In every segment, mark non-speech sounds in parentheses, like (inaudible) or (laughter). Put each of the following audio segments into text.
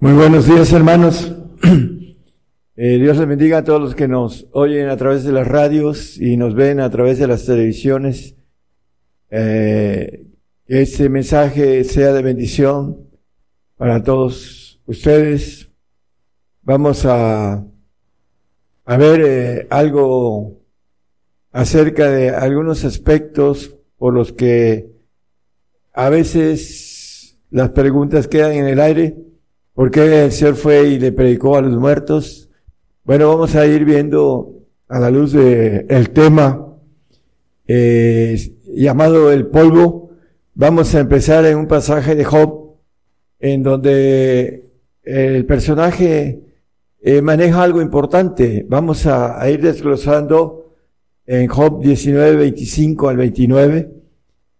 Muy buenos días hermanos. (clears throat) Eh, Dios les bendiga a todos los que nos oyen a través de las radios y nos ven a través de las televisiones. Eh, que este mensaje sea de bendición para todos ustedes. Vamos a, a ver eh, algo acerca de algunos aspectos por los que a veces las preguntas quedan en el aire. ¿Por qué el Señor fue y le predicó a los muertos? Bueno, vamos a ir viendo a la luz del el tema eh, llamado el polvo. Vamos a empezar en un pasaje de Job, en donde el personaje eh, maneja algo importante. Vamos a, ir desglosando en Job 19, 25 al 29.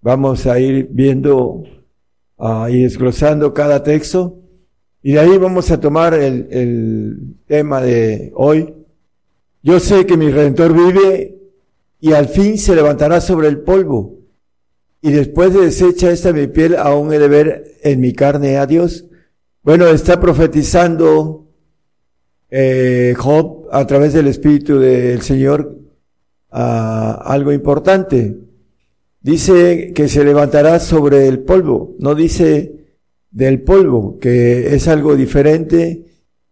Vamos a ir viendo uh, y desglosando cada texto. Y de ahí vamos a tomar el, el, tema de hoy. Yo sé que mi redentor vive y al fin se levantará sobre el polvo. Y después de deshecha esta mi piel, aún he de ver en mi carne a Dios. Bueno, está profetizando eh, Job a través del Espíritu del Señor algo importante. Dice que se levantará sobre el polvo. No dice del polvo, que es algo diferente,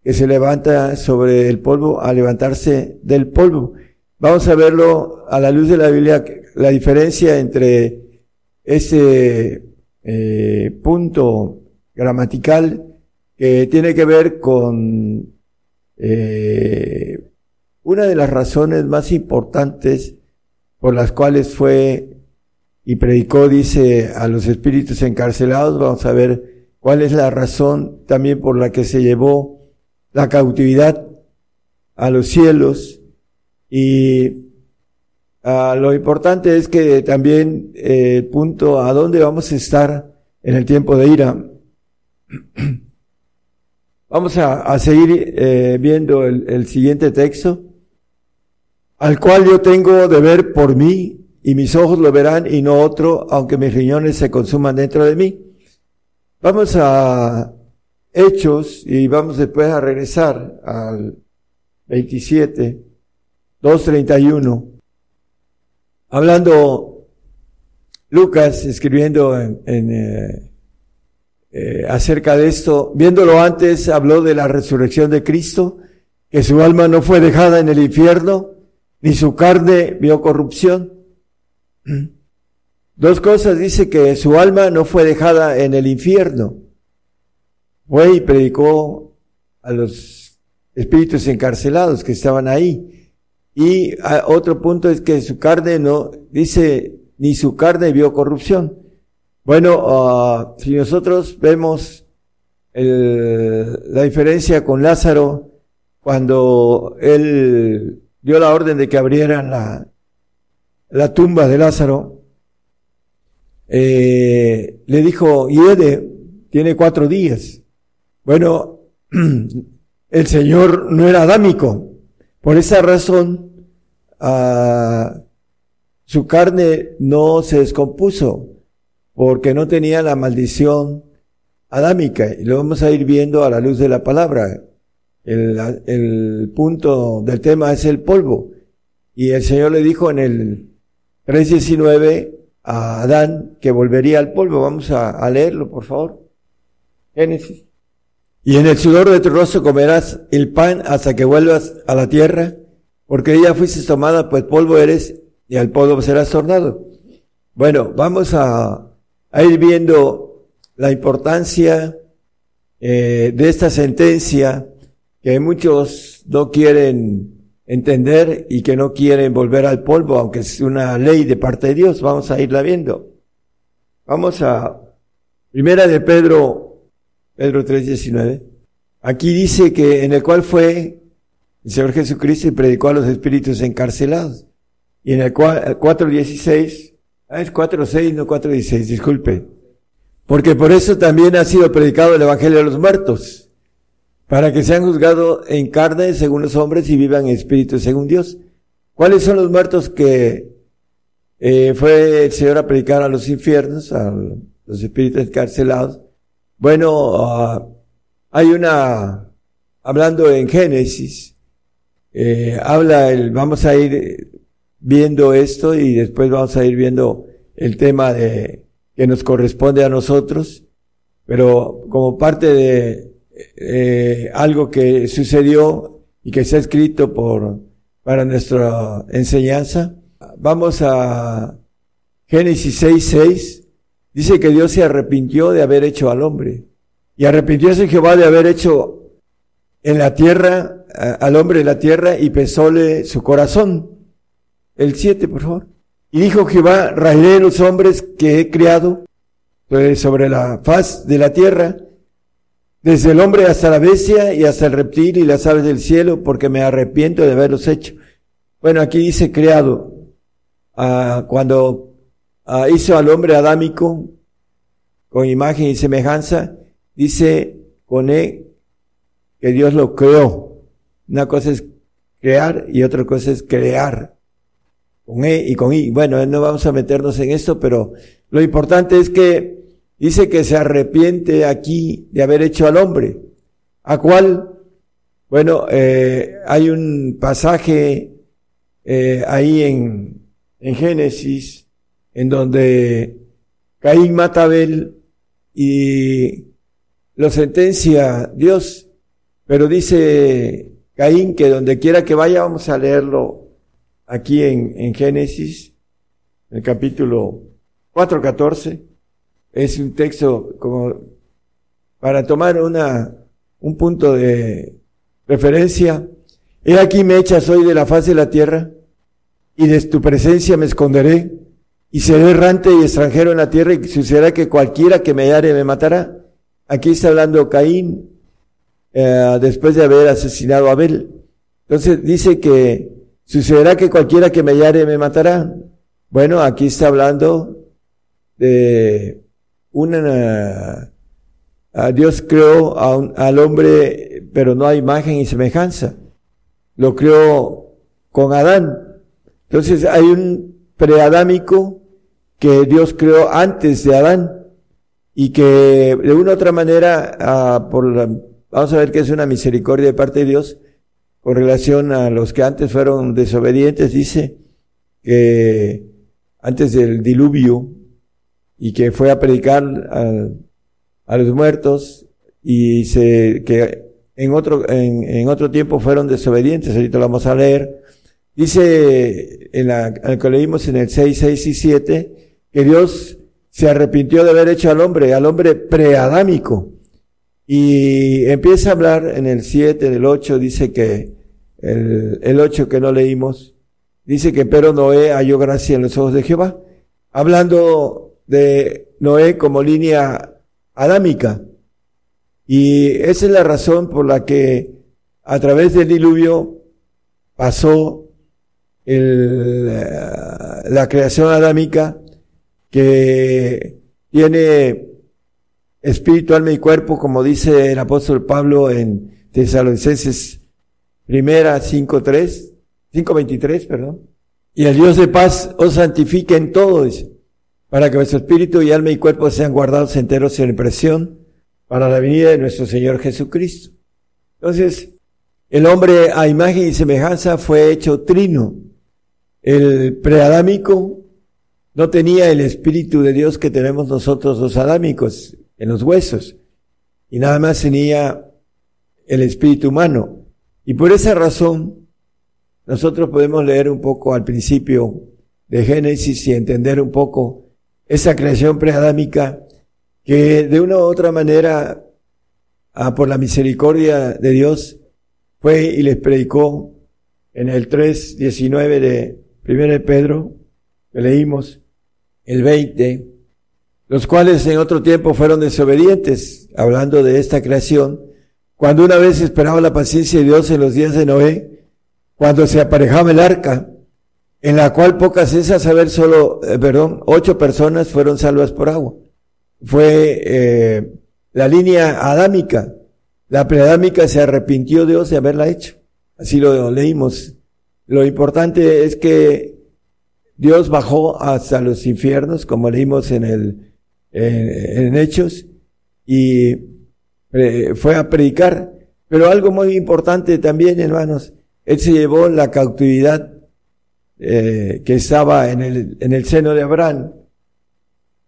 que se levanta sobre el polvo a levantarse del polvo. Vamos a verlo a la luz de la Biblia, la diferencia entre ese eh, punto gramatical que tiene que ver con eh, una de las razones más importantes por las cuales fue y predicó, dice, a los espíritus encarcelados. Vamos a ver cuál es la razón también por la que se llevó la cautividad a los cielos y uh, lo importante es que también eh, el punto a dónde vamos a estar en el tiempo de ira. (clears throat) Vamos a, a seguir eh, viendo el, el siguiente texto, al cual yo tengo de ver por mí y mis ojos lo verán y no otro, aunque mis riñones se consuman dentro de mí. Vamos a Hechos y vamos después a regresar al 27, 231. Hablando Lucas, escribiendo en, en eh, eh, acerca de esto, viéndolo antes, habló de la resurrección de Cristo, que su alma no fue dejada en el infierno, ni su carne vio corrupción. (clears throat) Dos cosas dice que su alma no fue dejada en el infierno. Fue y predicó a los espíritus encarcelados que estaban ahí. Y otro punto es que su carne no, dice, ni su carne vio corrupción. Bueno, uh, si nosotros vemos la diferencia con Lázaro, cuando él dio la orden de que abrieran la, la tumba de Lázaro, eh, le dijo, Hiede, tiene cuatro días. Bueno, (clears throat) el Señor no era adámico. Por esa razón, uh, su carne no se descompuso, porque no tenía la maldición adámica. Y lo vamos a ir viendo a la luz de la palabra. El, el punto del tema es el polvo. Y el Señor le dijo en el 3.19, a Adán que volvería al polvo. Vamos a, leerlo, por favor. Génesis. Y en el sudor de tu rostro comerás el pan hasta que vuelvas a la tierra, porque ella fuiste tomada, pues polvo eres, y al polvo serás tornado. Bueno, vamos a, a ir viendo la importancia eh, de esta sentencia que muchos no quieren entender y que no quieren volver al polvo, aunque es una ley de parte de Dios. Vamos a irla viendo. Vamos a Primera de Pedro, Pedro 3:19. Aquí dice que en el cual fue el Señor Jesucristo y predicó a los espíritus encarcelados. Y en el 4:16, ah, es 4:6, no 4:16, disculpe. Porque por eso también ha sido predicado el Evangelio de los muertos para que sean juzgados en carne según los hombres y vivan en espíritu según Dios. ¿Cuáles son los muertos que eh, fue el Señor a predicar a los infiernos, a los espíritus encarcelados. Bueno, ah, hay una, hablando en Génesis, eh, habla el, vamos a ir viendo esto y después vamos a ir viendo el tema de, que nos corresponde a nosotros, pero como parte de eh, algo que sucedió y que ha escrito por, para nuestra enseñanza, vamos a Génesis 6.6, dice que Dios se arrepintió de haber hecho al hombre. Y arrepintióse Jehová de haber hecho en la tierra, al hombre en la tierra, y pesóle su corazón. El 7, por favor. Y dijo Jehová, raeré los hombres que he criado pues, sobre la faz de la tierra, desde el hombre hasta la bestia y hasta el reptil y las aves del cielo, porque me arrepiento de haberlos hecho. Bueno, aquí dice creado. Ah, cuando ah, hizo al hombre adámico con imagen y semejanza, dice con E que Dios lo creó. Una cosa es crear y otra cosa es crear. Con E y con I. Bueno, no vamos a meternos en esto, pero lo importante es que dice que se arrepiente aquí de haber hecho al hombre. ¿A cuál? Bueno, eh, hay un pasaje eh, ahí en, en Génesis en donde Caín mata a Abel y lo sentencia Dios, pero dice Caín que donde quiera que vaya, vamos a leerlo aquí en, en Génesis, el capítulo 4.14, es un texto como para tomar una, un punto de referencia. He aquí me echas hoy de la faz de la tierra, y de tu presencia me esconderé, y seré errante y extranjero en la tierra, y sucederá que cualquiera que me hallare me matará. Aquí está hablando Caín, eh, después de haber asesinado a Abel. Entonces dice que sucederá que cualquiera que me hallare me matará. Bueno, aquí está hablando de una, Dios creó al hombre, pero no a imagen y semejanza. Lo creó con Adán. Entonces hay un preadámico que Dios creó antes de Adán y que de una u otra manera, por vamos a ver que es una misericordia de parte de Dios con relación a los que antes fueron desobedientes, dice que antes del diluvio y que fue a predicar a, los muertos y se, que en otro, en, en, otro tiempo fueron desobedientes, ahorita lo vamos a leer. Dice en la, que leímos en el 6, 6 y 7, que Dios se arrepintió de haber hecho al hombre, al hombre preadámico. Y empieza a hablar en el 7 del 8, dice que el, el 8 que no leímos, dice que pero Noé halló gracia en los ojos de Jehová, hablando de Noé como línea adámica. Y esa es la razón por la que a través del diluvio pasó el, la creación adámica que tiene espíritu, alma y cuerpo, como dice el apóstol Pablo en Tesalonicenses primera 5.3, 5.23, perdón. Y el Dios de paz os santifique en todo, para que vuestro espíritu y alma y cuerpo sean guardados enteros en impresión para la venida de nuestro Señor Jesucristo. Entonces, el hombre a imagen y semejanza fue hecho trino. El preadámico no tenía el espíritu de Dios que tenemos nosotros los adámicos en los huesos y nada más tenía el espíritu humano. Y por esa razón nosotros podemos leer un poco al principio de Génesis y entender un poco esa creación preadámica que de una u otra manera, ah, por la misericordia de Dios, fue y les predicó en el 3.19 de 1 Pedro, que leímos, el 20, los cuales en otro tiempo fueron desobedientes, hablando de esta creación, cuando una vez esperaba la paciencia de Dios en los días de Noé, cuando se aparejaba el arca, en la cual pocas es a saber solo, eh, perdón, ocho personas fueron salvas por agua. Fue eh, la línea adámica. La preadámica se arrepintió Dios de haberla hecho. Así lo leímos. Lo importante es que Dios bajó hasta los infiernos, como leímos en el, en, Hechos, y eh, fue a predicar. Pero algo muy importante también, hermanos, Él se llevó la cautividad eh, que estaba en el, en el seno de Abraham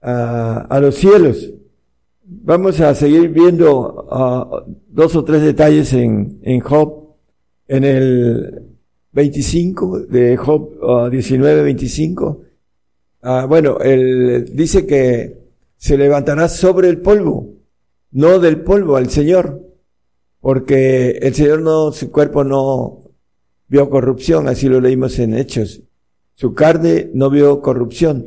a, a los cielos. Vamos a seguir viendo uh, dos o tres detalles en, en Job. En el 25 de Job 19, 25. Uh, bueno, él dice que se levantará sobre el polvo, no del polvo al Señor, porque el Señor no, su cuerpo no vio corrupción, así lo leímos en Hechos. Su carne no vio corrupción.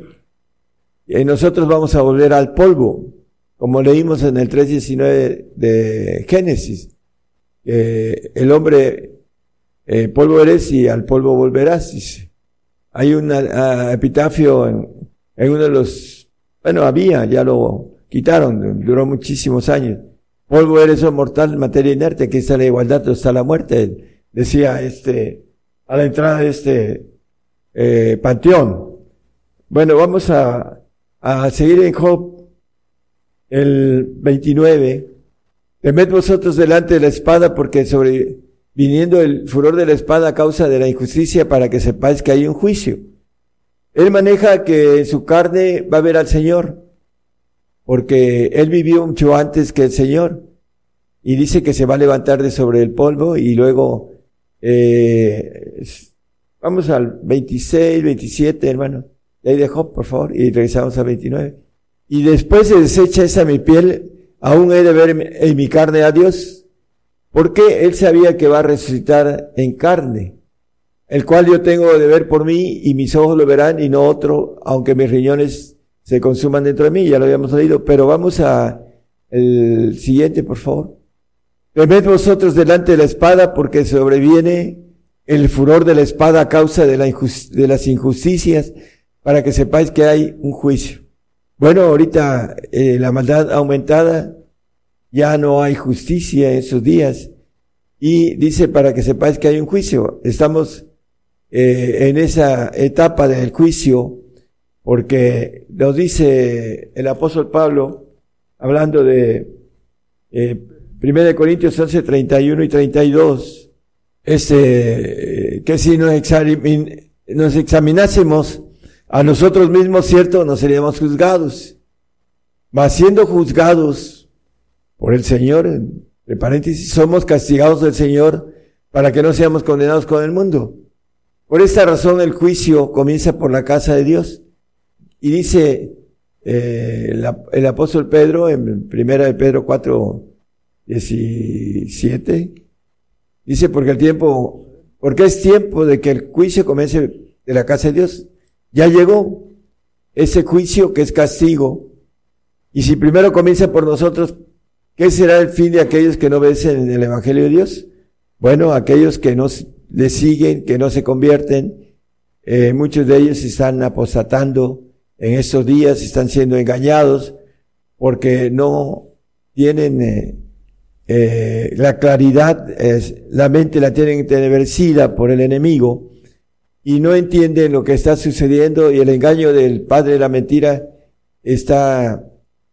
Y nosotros vamos a volver al polvo, como leímos en el 3.19 de Génesis. el hombre, eh, polvo eres y al polvo volverás. Hay un ah, epitafio en, en uno de los, bueno, había, ya lo quitaron, duró muchísimos años. Polvo eres, oh mortal, materia inerte, que está la igualdad, está la muerte, decía este, a la entrada de este eh, panteón. Bueno, vamos a, a seguir en Job, el 29. Temed vosotros delante de la espada, porque sobre, viniendo el furor de la espada a causa de la injusticia, para que sepáis que hay un juicio. Él maneja que su carne va a ver al Señor, porque él vivió mucho antes que el Señor, y dice que se va a levantar de sobre el polvo y luego eh, Vamos al 26, 27, hermano. De ahí dejó, por favor, y regresamos al 29. Y después se desecha esa mi piel, aún he de ver en mi carne a Dios. Porque él sabía que va a resucitar en carne, el cual yo tengo de ver por mí y mis ojos lo verán y no otro, aunque mis riñones se consuman dentro de mí, ya lo habíamos leído, pero vamos a el siguiente, por favor. Temed vosotros delante de la espada porque sobreviene el furor de la espada a causa de, la de las injusticias, para que sepáis que hay un juicio. Bueno, ahorita eh, la maldad aumentada, ya no hay justicia en esos días. Y dice para que sepáis que hay un juicio. Estamos eh, en esa etapa del juicio, porque nos dice el apóstol Pablo, hablando de eh, 1 Corintios 11, 31 y 32, este, que si nos, nos examinásemos a nosotros mismos, cierto, no seríamos juzgados. Mas siendo juzgados por el Señor, entre paréntesis, somos castigados del Señor para que no seamos condenados con el mundo. Por esta razón el juicio comienza por la casa de Dios. Y dice eh, el, apóstol Pedro en primera de Pedro 4, 17, Dice, porque el tiempo, porque es tiempo de que el juicio comience de la casa de Dios. Ya llegó ese juicio que es castigo. Y si primero comienza por nosotros, ¿qué será el fin de aquellos que no obedecen en el Evangelio de Dios? Bueno, aquellos que no le siguen, que no se convierten, eh, muchos de ellos están apostatando en estos días, están siendo engañados porque no tienen eh, eh, la claridad, es, la mente la tienen entenebricida por el enemigo y no entienden lo que está sucediendo y el engaño del padre de la mentira está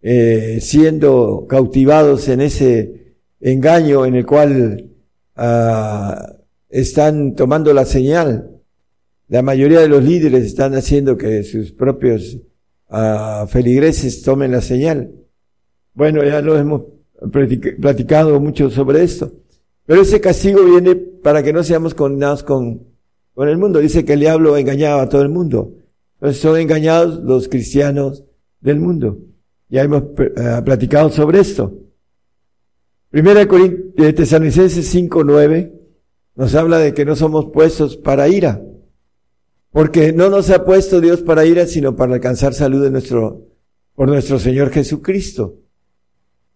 eh, siendo cautivados en ese engaño en el cual ah, están tomando la señal. La mayoría de los líderes están haciendo que sus propios ah, feligreses tomen la señal. Bueno, ya lo hemos platicado mucho sobre esto. Pero ese castigo viene para que no seamos condenados con, con el mundo. Dice que el diablo engañaba a todo el mundo. Son engañados los cristianos del mundo. Ya hemos eh, platicado sobre esto. Primera de Tesalonicenses 5.9 nos habla de que no somos puestos para ira. Porque no nos ha puesto Dios para ira, sino para alcanzar salud de nuestro, por nuestro Señor Jesucristo.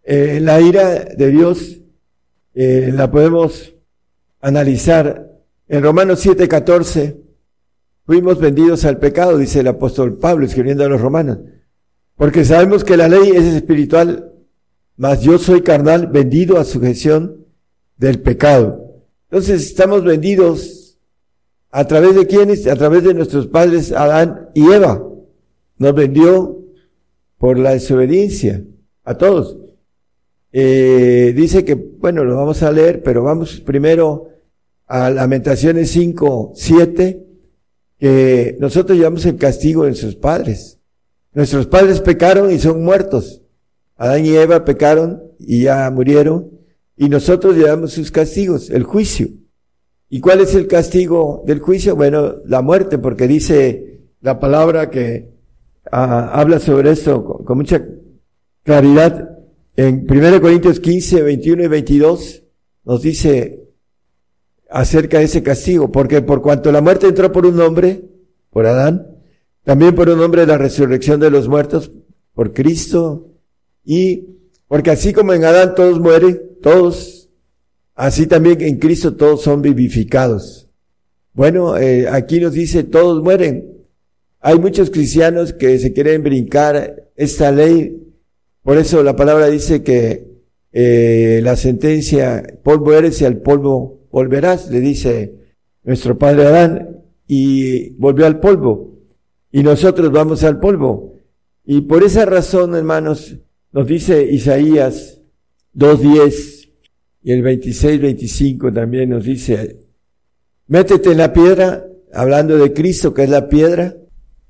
Eh, la ira de Dios eh, la podemos analizar en Romanos 7:14. Fuimos vendidos al pecado, dice el apóstol Pablo escribiendo a los romanos. Porque sabemos que la ley es espiritual, mas yo soy carnal, vendido a sujeción del pecado. Entonces estamos vendidos ¿A través de quiénes? A través de nuestros padres Adán y Eva. Nos vendió por la desobediencia a todos. Eh, dice que, bueno, lo vamos a leer, pero vamos primero a Lamentaciones 5, 7, que nosotros llevamos el castigo de sus padres. Nuestros padres pecaron y son muertos. Adán y Eva pecaron y ya murieron. Y nosotros llevamos sus castigos, el juicio. ¿Y cuál es el castigo del juicio? Bueno, la muerte, porque dice la palabra que ah, habla sobre esto con, con, mucha claridad. En 1 Corintios 15, 21 y 22 nos dice acerca de ese castigo, porque por cuanto la muerte entró por un hombre, por Adán, también por un hombre la resurrección de los muertos, por Cristo, y porque así como en Adán todos mueren, todos, así también en Cristo todos son vivificados. Bueno, eh, aquí nos dice todos mueren. Hay muchos cristianos que se quieren brincar esta ley, por eso la palabra dice que eh, la sentencia, polvo eres y al polvo volverás, le dice nuestro padre Adán, y volvió al polvo. Y nosotros vamos al polvo. Y por esa razón, hermanos, nos dice Isaías 2.10 y el 26-25 también nos dice, métete en la piedra, hablando de Cristo que es la piedra,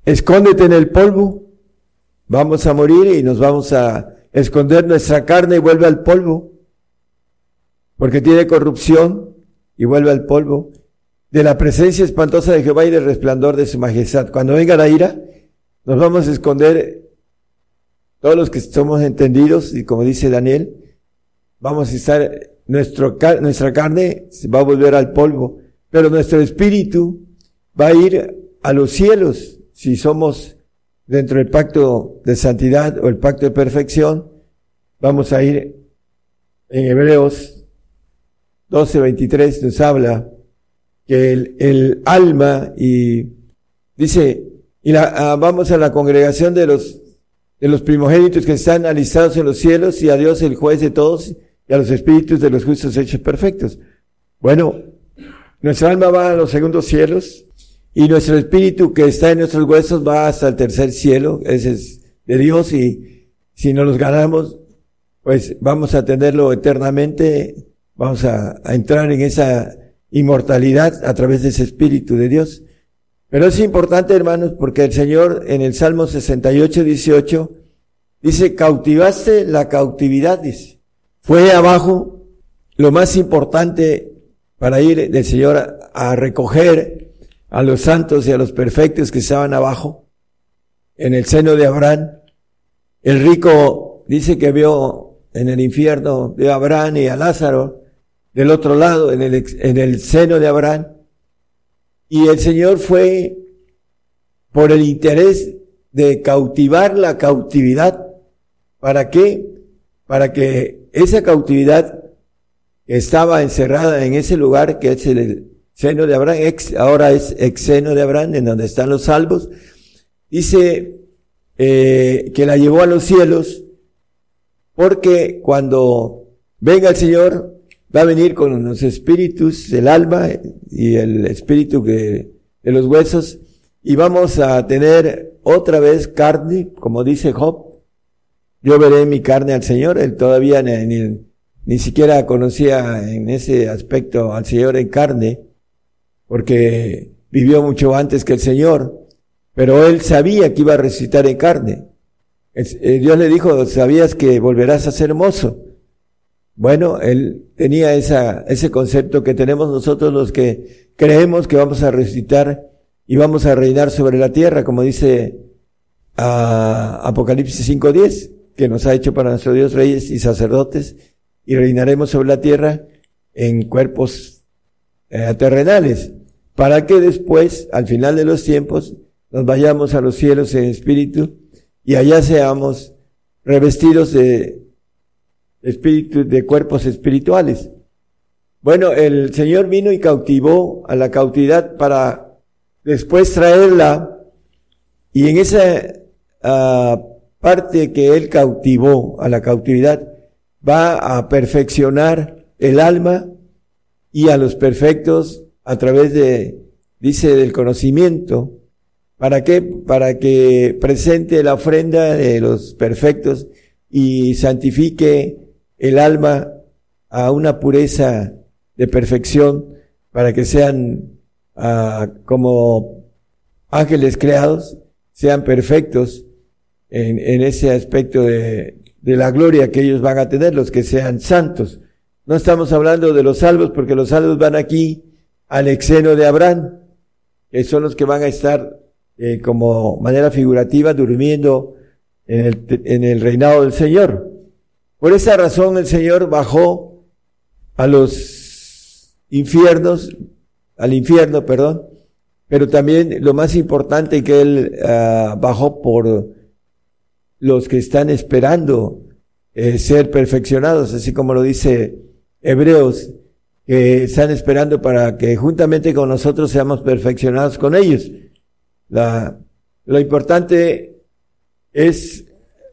escóndete en el polvo, vamos a morir y nos vamos a esconder nuestra carne y vuelve al polvo, porque tiene corrupción y vuelve al polvo, de la presencia espantosa de Jehová y del resplandor de su majestad. Cuando venga la ira, nos vamos a esconder todos los que somos entendidos, y como dice Daniel, vamos a estar, nuestra carne va a volver al polvo, pero nuestro espíritu va a ir a los cielos si somos dentro del pacto de santidad o el pacto de perfección. Vamos a ir en Hebreos 12:23 nos habla que el, el alma y dice, y la, ah, vamos a la congregación de los de los primogénitos que están alistados en los cielos y a Dios el juez de todos y a los espíritus de los justos hechos perfectos. Bueno, nuestra alma va a los segundos cielos y nuestro espíritu que está en nuestros huesos va hasta el tercer cielo, ese es de Dios y si no los ganamos, pues vamos a tenerlo eternamente, vamos a, a entrar en esa inmortalidad a través de ese espíritu de Dios. Pero es importante, hermanos, porque el Señor en el Salmo 68, 18 dice, cautivaste la cautividad, dice. Fue abajo lo más importante para ir del Señor a, recoger a los santos y a los perfectos que estaban abajo, en el seno de Abraham. El rico dice que vio en el infierno, de Abraham y a Lázaro del otro lado, en el, en el seno de Abraham. Y el Señor fue por el interés de cautivar la cautividad. ¿Para qué? Para que esa cautividad estaba encerrada en ese lugar que es el seno de Abraham, ex, ahora es ex seno de Abraham, en donde están los salvos, dice eh, que la llevó a los cielos, porque cuando venga el Señor, va a venir con los espíritus del alma y el espíritu de los huesos y vamos a tener otra vez carne, como dice Job. Yo veré mi carne al Señor. Él todavía ni, ni siquiera conocía en ese aspecto al Señor en carne, porque vivió mucho antes que el Señor, pero él sabía que iba a resucitar en carne. Eh, Dios le dijo, sabías que volverás a ser hermoso. Bueno, él tenía esa, ese concepto que tenemos nosotros los que creemos que vamos a resucitar y vamos a reinar sobre la tierra, como dice uh, Apocalipsis 5.10, que nos ha hecho para nuestro Dios reyes y sacerdotes, y reinaremos sobre la tierra en cuerpos eh, terrenales, para que después, al final de los tiempos, nos vayamos a los cielos en espíritu y allá seamos revestidos de espíritus, de cuerpos espirituales. Bueno, el Señor vino y cautivó a la cautividad para después traerla y en esa uh, parte que Él cautivó a la cautividad va a perfeccionar el alma y a los perfectos a través de dice del conocimiento. ¿Para qué? Para que presente la ofrenda de los perfectos y santifique el alma a una pureza de perfección para que sean ah, como ángeles creados, sean perfectos en, ese aspecto de la gloria que ellos van a tener, los que sean santos. No estamos hablando de los salvos porque los salvos van aquí al exeno de Abraham, que son los que van a estar eh, como manera figurativa durmiendo en el, reinado del Señor. Por esa razón el Señor bajó a los infiernos, al infierno, perdón, pero también lo más importante que Él uh, bajó por los que están esperando eh, ser perfeccionados, así como lo dice Hebreos, que están esperando para que juntamente con nosotros seamos perfeccionados con ellos. La, lo importante es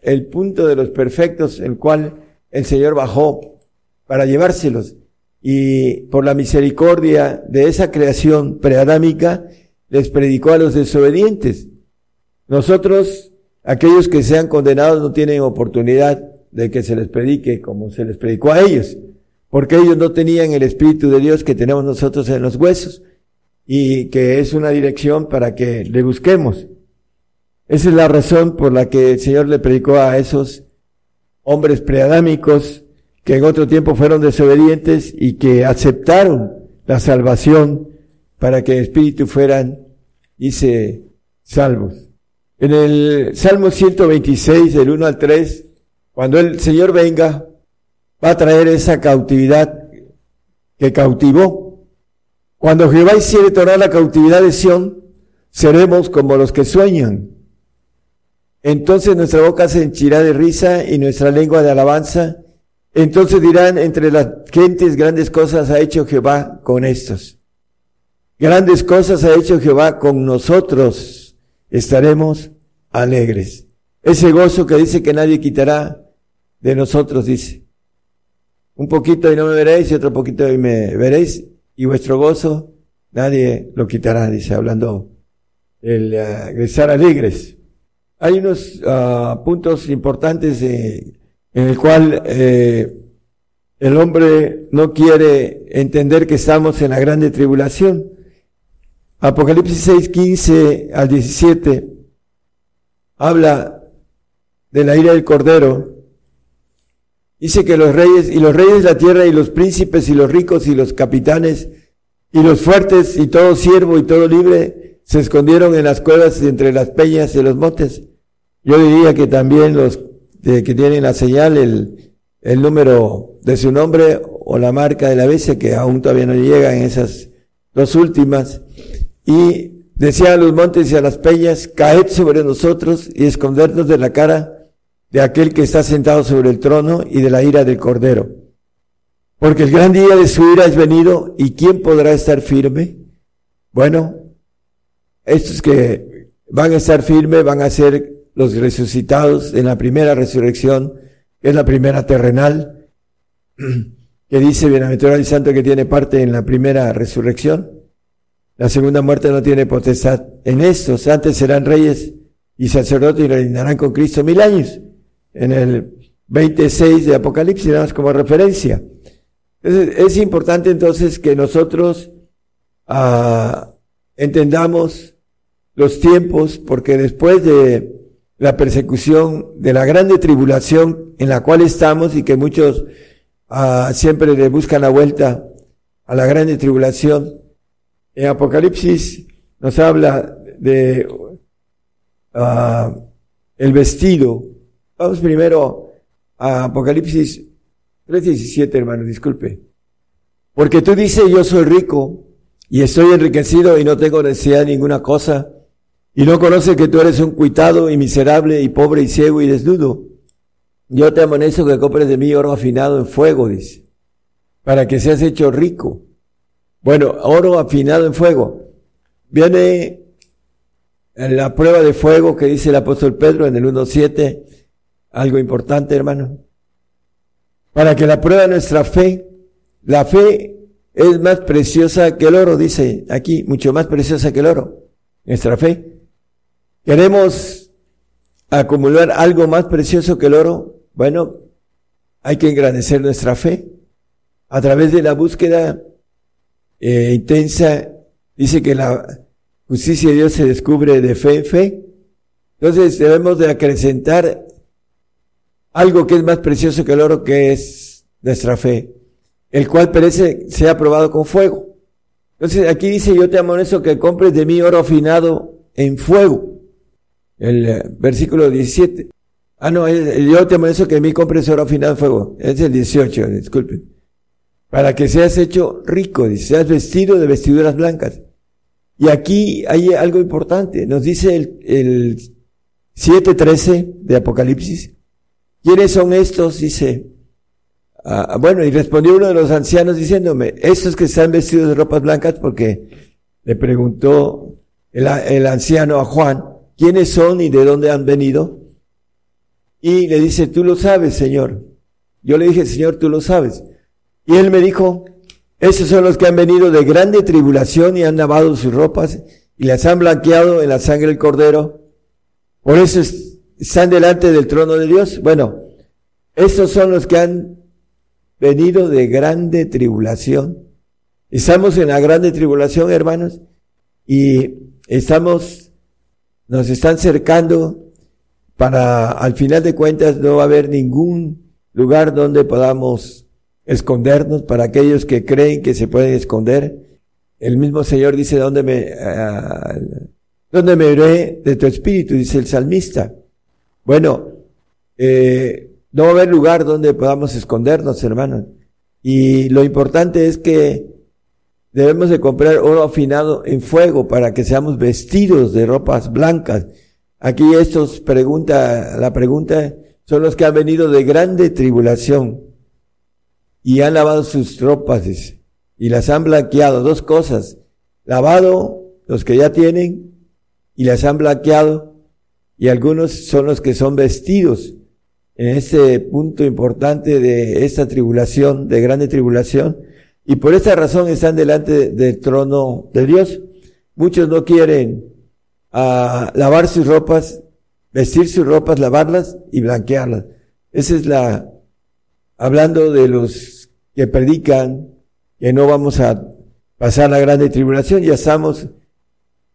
el punto de los perfectos, el cual el Señor bajó para llevárselos. Y por la misericordia de esa creación preadámica, les predicó a los desobedientes. Nosotros Aquellos que sean condenados no tienen oportunidad de que se les predique como se les predicó a ellos, porque ellos no tenían el Espíritu de Dios que tenemos nosotros en los huesos y que es una dirección para que le busquemos. Esa es la razón por la que el Señor le predicó a esos hombres preadámicos que en otro tiempo fueron desobedientes y que aceptaron la salvación para que el Espíritu fueran, dice, salvos. En el Salmo 126, del 1 al 3, cuando el Señor venga, va a traer esa cautividad que cautivó. Cuando Jehová hiciere tornar la cautividad de Sión, seremos como los que sueñan. Entonces nuestra boca se henchirá de risa y nuestra lengua de alabanza. Entonces dirán entre las gentes grandes cosas ha hecho Jehová con estos. Grandes cosas ha hecho Jehová con nosotros estaremos alegres. Ese gozo que dice que nadie quitará de nosotros, dice. Un poquito y no me veréis, y otro poquito y me veréis, y vuestro gozo nadie lo quitará, dice, hablando el uh, estar alegres. Hay unos uh, puntos importantes en el cual eh, el hombre no quiere entender que estamos en la grande tribulación. Apocalipsis 6, 15 al 17 habla de la ira del Cordero. Dice que los reyes y los reyes de la tierra y los príncipes y los ricos y los capitanes y los fuertes y todo siervo y todo libre se escondieron en las cuevas entre las peñas y los montes. Yo diría que también los que tienen la señal, el, el número de su nombre o la marca de la bestia, que aún todavía no llega en esas dos últimas, y decía a los montes y a las peñas, caed sobre nosotros y escondernos de la cara de aquel que está sentado sobre el trono y de la ira del cordero. Porque el gran día de su ira es venido y ¿quién podrá estar firme? Bueno, estos que van a estar firmes van a ser los resucitados en la primera resurrección, que es la primera terrenal, (clears throat) que dice bienaventurado y santo que tiene parte en la primera resurrección. La segunda muerte no tiene potestad en estos. Antes serán reyes y sacerdotes y reinarán con Cristo mil años. En el 26 de Apocalipsis, damos como referencia. es importante entonces que nosotros ah, entendamos los tiempos, porque después de la persecución, de la grande tribulación en la cual estamos y que muchos ah, siempre le buscan la vuelta a la grande tribulación, en Apocalipsis nos habla de uh, el vestido. Vamos primero a Apocalipsis 3.17, hermano, disculpe. Porque tú dices, yo soy rico y estoy enriquecido y no tengo necesidad de ninguna cosa. Y no conoces que tú eres un cuitado y miserable y pobre y ciego y desnudo. Yo te amonesto que compres de mí oro afinado en fuego, dice, para que seas hecho rico bueno, oro afinado en fuego. Viene en la prueba de fuego que dice el apóstol Pedro en el 1.7, algo importante, hermano. Para que la prueba nuestra fe, la fe es más preciosa que el oro, dice aquí, mucho más preciosa que el oro, nuestra fe. Queremos acumular algo más precioso que el oro. Bueno, hay que engrandecer nuestra fe a través de la búsqueda eh, intensa. Dice que la justicia de Dios se descubre de fe en fe. Entonces debemos de acrecentar algo que es más precioso que el oro, que es nuestra fe, el cual perece, sea probado con fuego. Entonces aquí dice, yo te amonesto que compres de mí oro afinado en fuego. El eh, versículo 17. Ah, no, yo te amonesto que de mí compres oro afinado en fuego. Es el 18, disculpen. Para que seas hecho rico, seas vestido de vestiduras blancas. Y aquí hay algo importante. Nos dice el, el 7.13 de Apocalipsis. ¿Quiénes son estos? Dice. Ah, bueno, y respondió uno de los ancianos diciéndome, estos que están vestidos de ropas blancas, porque le preguntó el, anciano a Juan, ¿quiénes son y de dónde han venido? Y le dice, tú lo sabes, Señor. Yo le dije, Señor, tú lo sabes. Y él me dijo, esos son los que han venido de grande tribulación y han lavado sus ropas y las han blanqueado en la sangre del cordero. Por eso están delante del trono de Dios. Bueno, estos son los que han venido de grande tribulación. Estamos en la grande tribulación, hermanos, y estamos, nos están cercando para, al final de cuentas, no va a haber ningún lugar donde podamos escondernos para aquellos que creen que se pueden esconder. El mismo Señor dice, ¿dónde me, uh, ¿dónde me iré de tu espíritu? Dice el salmista. Bueno, eh, no va a haber lugar donde podamos escondernos, hermanos. Y lo importante es que debemos de comprar oro afinado en fuego para que seamos vestidos de ropas blancas. Aquí estos pregunta, la pregunta son los que han venido de grande tribulación y han lavado sus ropas y las han blanqueado. Dos cosas. Lavado los que ya tienen y las han blanqueado y algunos son los que son vestidos en este punto importante de esta tribulación, de grande tribulación, y por esta razón están delante del trono de Dios. Muchos no quieren ah, lavar sus ropas, vestir sus ropas, lavarlas y blanquearlas. Esa es la, hablando de los que predican que no vamos a pasar la grande tribulación, ya estamos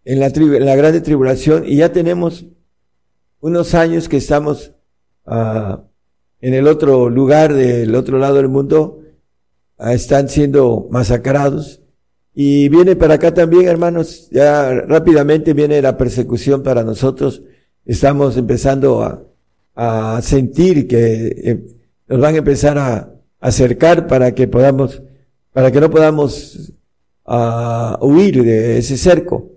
en la, en la grande tribulación y ya tenemos unos años que estamos uh, en el otro lugar, del otro lado del mundo, uh, están siendo masacrados. Y viene para acá también, hermanos, ya rápidamente viene la persecución para nosotros. Estamos empezando a, a sentir que eh, nos van a empezar a acercar para que podamos, para que no podamos uh, huir de ese cerco.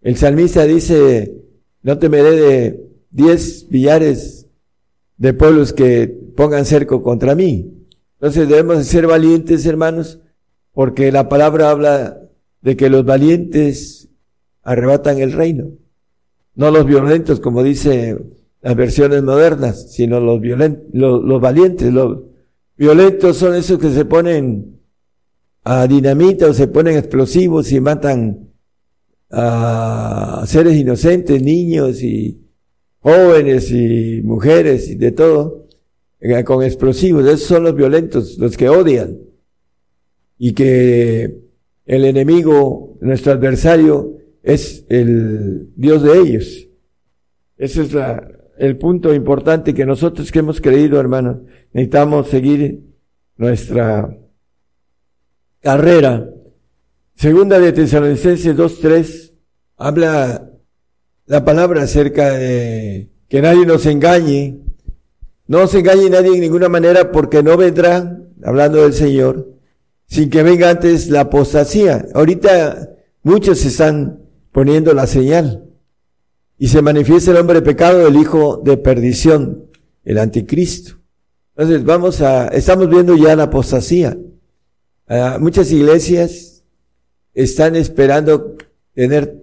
El salmista dice, no temeré de diez billares de pueblos que pongan cerco contra mí. Entonces debemos ser valientes, hermanos, porque la palabra habla de que los valientes arrebatan el reino. No los violentos, como dice las versiones modernas, sino los los, valientes. Los violentos son esos que se ponen a dinamita o se ponen explosivos y matan a seres inocentes, niños y jóvenes y mujeres y de todo, eh, con explosivos. Esos son los violentos, los que odian. Y que el enemigo, nuestro adversario, es el Dios de ellos. Ese es el punto importante que nosotros que hemos creído, hermanos, necesitamos seguir nuestra carrera. Segunda de Tesalonicenses 2.3 habla la palabra acerca de que nadie nos engañe. No se engañe nadie en ninguna manera porque no vendrá, hablando del Señor, sin que venga antes la apostasía. Ahorita muchos están poniendo la señal y se manifiesta el hombre de pecado, el hijo de perdición, el anticristo. Entonces vamos a, estamos viendo ya la apostasía. Ah, muchas iglesias están esperando tener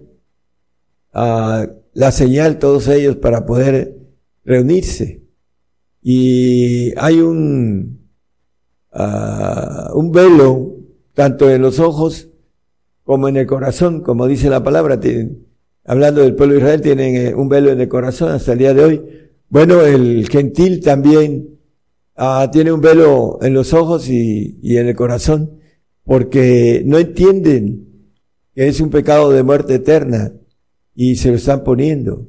la señal todos ellos para poder reunirse. Y hay un, un velo tanto en los ojos como en el corazón, como dice la palabra. hablando del pueblo de Israel, tienen eh, un velo en el corazón hasta el día de hoy. Bueno, el gentil también ah, tiene un velo en los ojos y, y en el corazón, porque no entienden que es un pecado de muerte eterna y se lo están poniendo.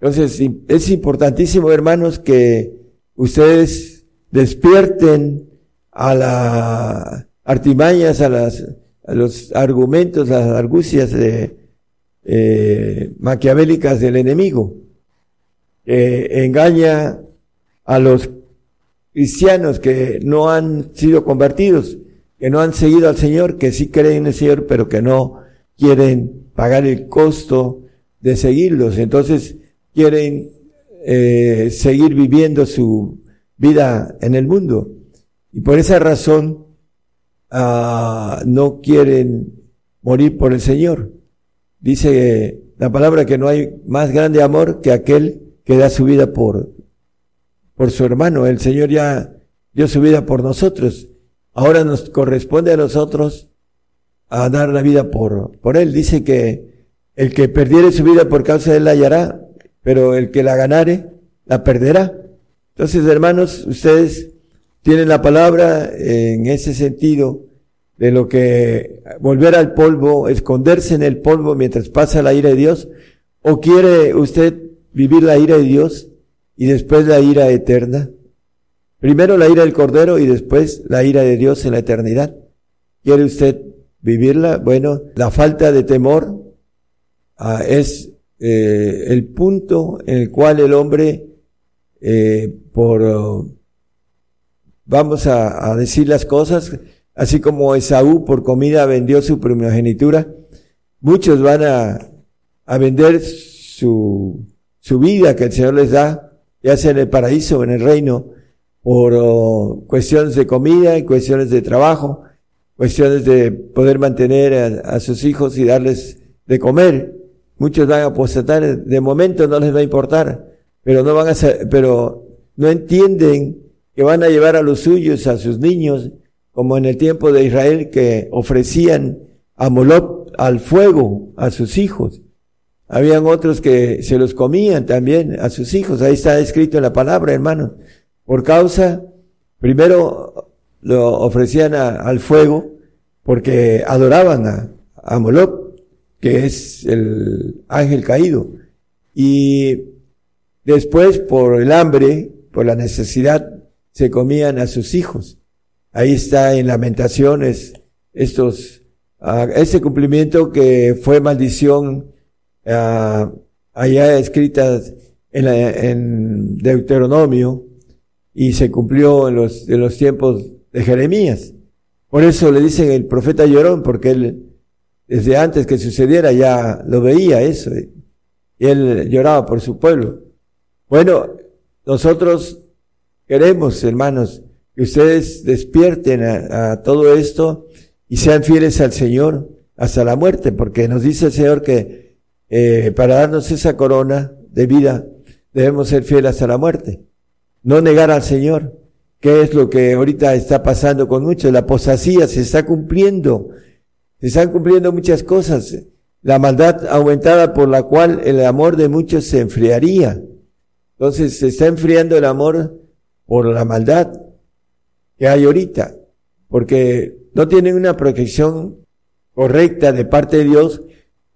Entonces, es importantísimo, hermanos, que ustedes despierten a las artimañas, a, las, a los argumentos, las argucias de, eh, maquiavélicas del enemigo, engaña a los cristianos que no han sido convertidos, que no han seguido al Señor, que sí creen en el Señor, pero que no quieren pagar el costo de seguirlos. Entonces, quieren eh, seguir viviendo su vida en el mundo. Y por esa razón ah, no quieren morir por el Señor. Dice la palabra que no hay más grande amor que aquel que da su vida por, por su hermano. El Señor ya dio su vida por nosotros. Ahora nos corresponde a nosotros a dar la vida por, por Él. Dice que el que perdiere su vida por causa de Él la hallará, pero el que la ganare, la perderá. Entonces, hermanos, ustedes tienen la palabra en ese sentido de lo que volver al polvo, esconderse en el polvo mientras pasa la ira de Dios, o quiere usted vivir la ira de Dios y después la ira eterna. Primero la ira del Cordero y después la ira de Dios en la eternidad. ¿Quiere usted vivirla? Bueno, la falta de temor ah, es eh, el punto en el cual el hombre, eh, por, vamos a, decir las cosas, así como Esaú por comida vendió su primogenitura, muchos van a, a vender su, su vida que el Señor les da, ya sea en el paraíso o en el reino, por oh, cuestiones de comida y cuestiones de trabajo, cuestiones de poder mantener a sus hijos y darles de comer. Muchos van a apostatar, de momento no les va a importar, pero no van a ser, pero no entienden que van a llevar a los suyos, a sus niños, como en el tiempo de Israel que ofrecían a Moloch al fuego a sus hijos. Habían otros que se los comían también a sus hijos. Ahí está escrito en la palabra, hermano. Por causa, primero lo ofrecían al fuego porque adoraban a, a que es el ángel caído. Y después, por el hambre, por la necesidad, se comían a sus hijos. Ahí está en Lamentaciones estos, ese cumplimiento que fue maldición uh, allá escrita en, en, Deuteronomio y se cumplió en los, en los tiempos de Jeremías. Por eso le dicen el profeta llorón, porque él desde antes que sucediera ya lo veía eso. Y él lloraba por su pueblo. Bueno, nosotros queremos, hermanos, que ustedes despierten a, todo esto y sean fieles al Señor hasta la muerte, porque nos dice el Señor que eh, para darnos esa corona de vida debemos ser fieles hasta la muerte. No negar al Señor, que es lo que ahorita está pasando con muchos. La apostasía se está cumpliendo se están cumpliendo muchas cosas. La maldad aumentada por la cual el amor de muchos se enfriaría. Entonces se está enfriando el amor por la maldad que hay ahorita, porque no tienen una protección correcta de parte de Dios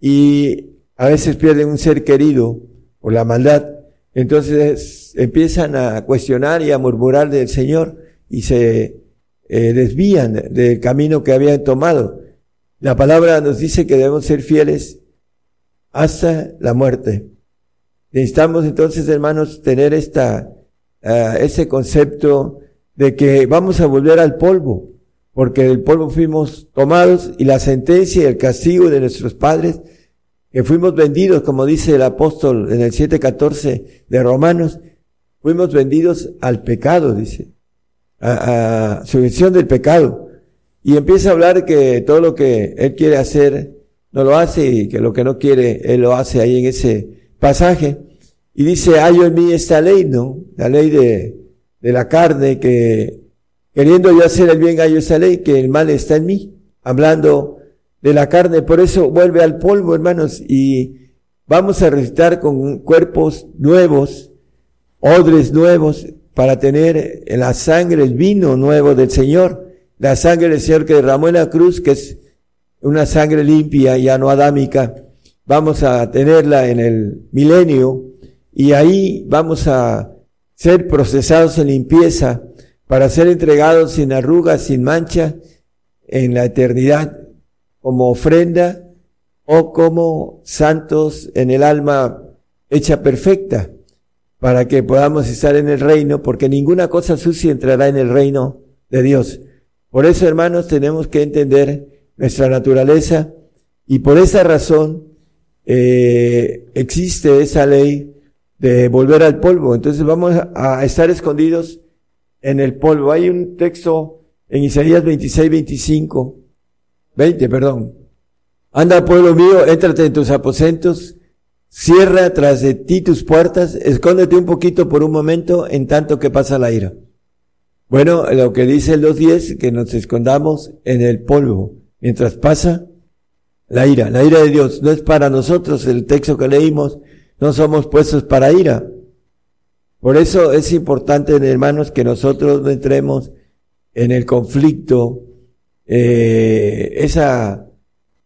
y a veces pierden un ser querido por la maldad. Entonces empiezan a cuestionar y a murmurar del Señor y se eh, desvían del camino que habían tomado. La palabra nos dice que debemos ser fieles hasta la muerte. Necesitamos entonces, hermanos, tener esta, uh, ese concepto de que vamos a volver al polvo, porque del polvo fuimos tomados y la sentencia y el castigo de nuestros padres, que fuimos vendidos, como dice el apóstol en el 7.14 de Romanos, fuimos vendidos al pecado, dice, a, a del pecado. Y empieza a hablar que todo lo que él quiere hacer no lo hace y que lo que no quiere él lo hace ahí en ese pasaje. Y dice, hay en mí esta ley, ¿no? La ley de, de la carne que queriendo yo hacer el bien hay esa ley que el mal está en mí. hablando de la carne. Por eso vuelve al polvo, hermanos, y vamos a resucitar con cuerpos nuevos, odres nuevos, para tener la sangre, el vino nuevo del Señor, la sangre del Señor que derramó en la cruz, que es una sangre limpia, ya no adámica. Vamos a tenerla en el milenio y ahí vamos a ser procesados en limpieza para ser entregados sin arrugas, sin mancha, en la eternidad, como ofrenda o como santos en el alma hecha perfecta para que podamos estar en el reino, porque ninguna cosa sucia entrará en el reino de Dios. Por eso, hermanos, tenemos que entender nuestra naturaleza y por esa razón eh, existe esa ley de volver al polvo. Entonces vamos a estar escondidos en el polvo. Hay un texto en Isaías 26, 25, 20, perdón. Anda, pueblo mío, éntrate en tus aposentos, Cierra tras de ti tus puertas, escóndete un poquito por un momento en tanto que pasa la ira. Bueno, lo que dice el 2.10, que nos escondamos en el polvo mientras pasa la ira. La ira de Dios no es para nosotros, el texto que leímos, no somos puestos para ira. Por eso es importante, hermanos, que nosotros no entremos en el conflicto, eh, esa,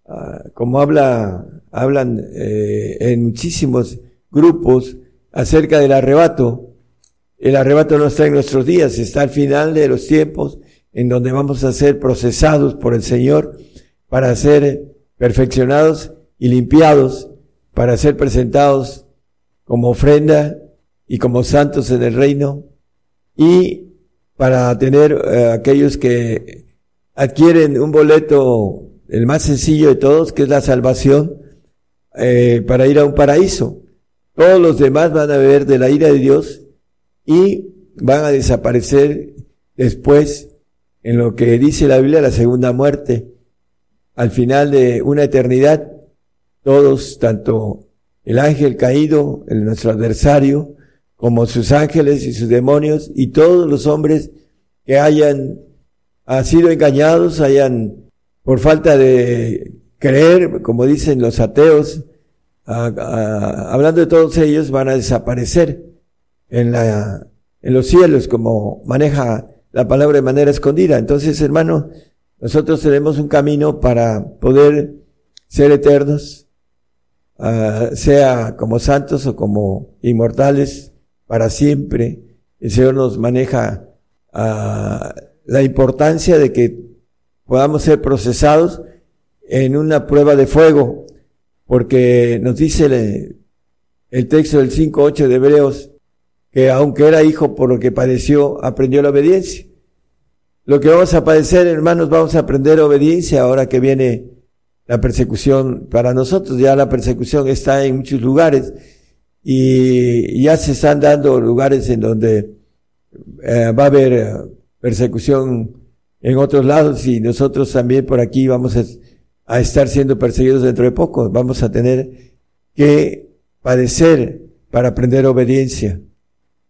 ah, como habla hablan eh, en muchísimos grupos acerca del arrebato. El arrebato no está en nuestros días, está al final de los tiempos en donde vamos a ser procesados por el Señor para ser perfeccionados y limpiados, para ser presentados como ofrenda y como santos en el reino y para tener eh, aquellos que adquieren un boleto, el más sencillo de todos, que es la salvación, eh, para ir a un paraíso. Todos los demás van a beber de la ira de Dios y van a desaparecer después en lo que dice la Biblia, la segunda muerte. Al final de una eternidad, todos, tanto el ángel caído, el, nuestro adversario, como sus ángeles y sus demonios, y todos los hombres que hayan ha sido engañados, hayan, por falta de creer, como dicen los ateos, hablando de todos ellos, van a desaparecer en, la, en los cielos, como maneja la palabra de manera escondida. Entonces, hermano, nosotros tenemos un camino para poder ser eternos, ah, sea como santos o como inmortales, para siempre. El Señor nos maneja ah, la importancia de que podamos ser procesados en una prueba de fuego, porque nos dice el, texto del 5.8 de Hebreos, que aunque era hijo por lo que padeció, aprendió la obediencia. Lo que vamos a padecer, hermanos, vamos a aprender obediencia ahora que viene la persecución para nosotros. Ya la persecución está en muchos lugares y ya se están dando lugares en donde eh, va a haber eh, persecución en otros lados y nosotros también por aquí vamos a a estar siendo perseguidos dentro de poco. Vamos a tener que padecer para aprender obediencia.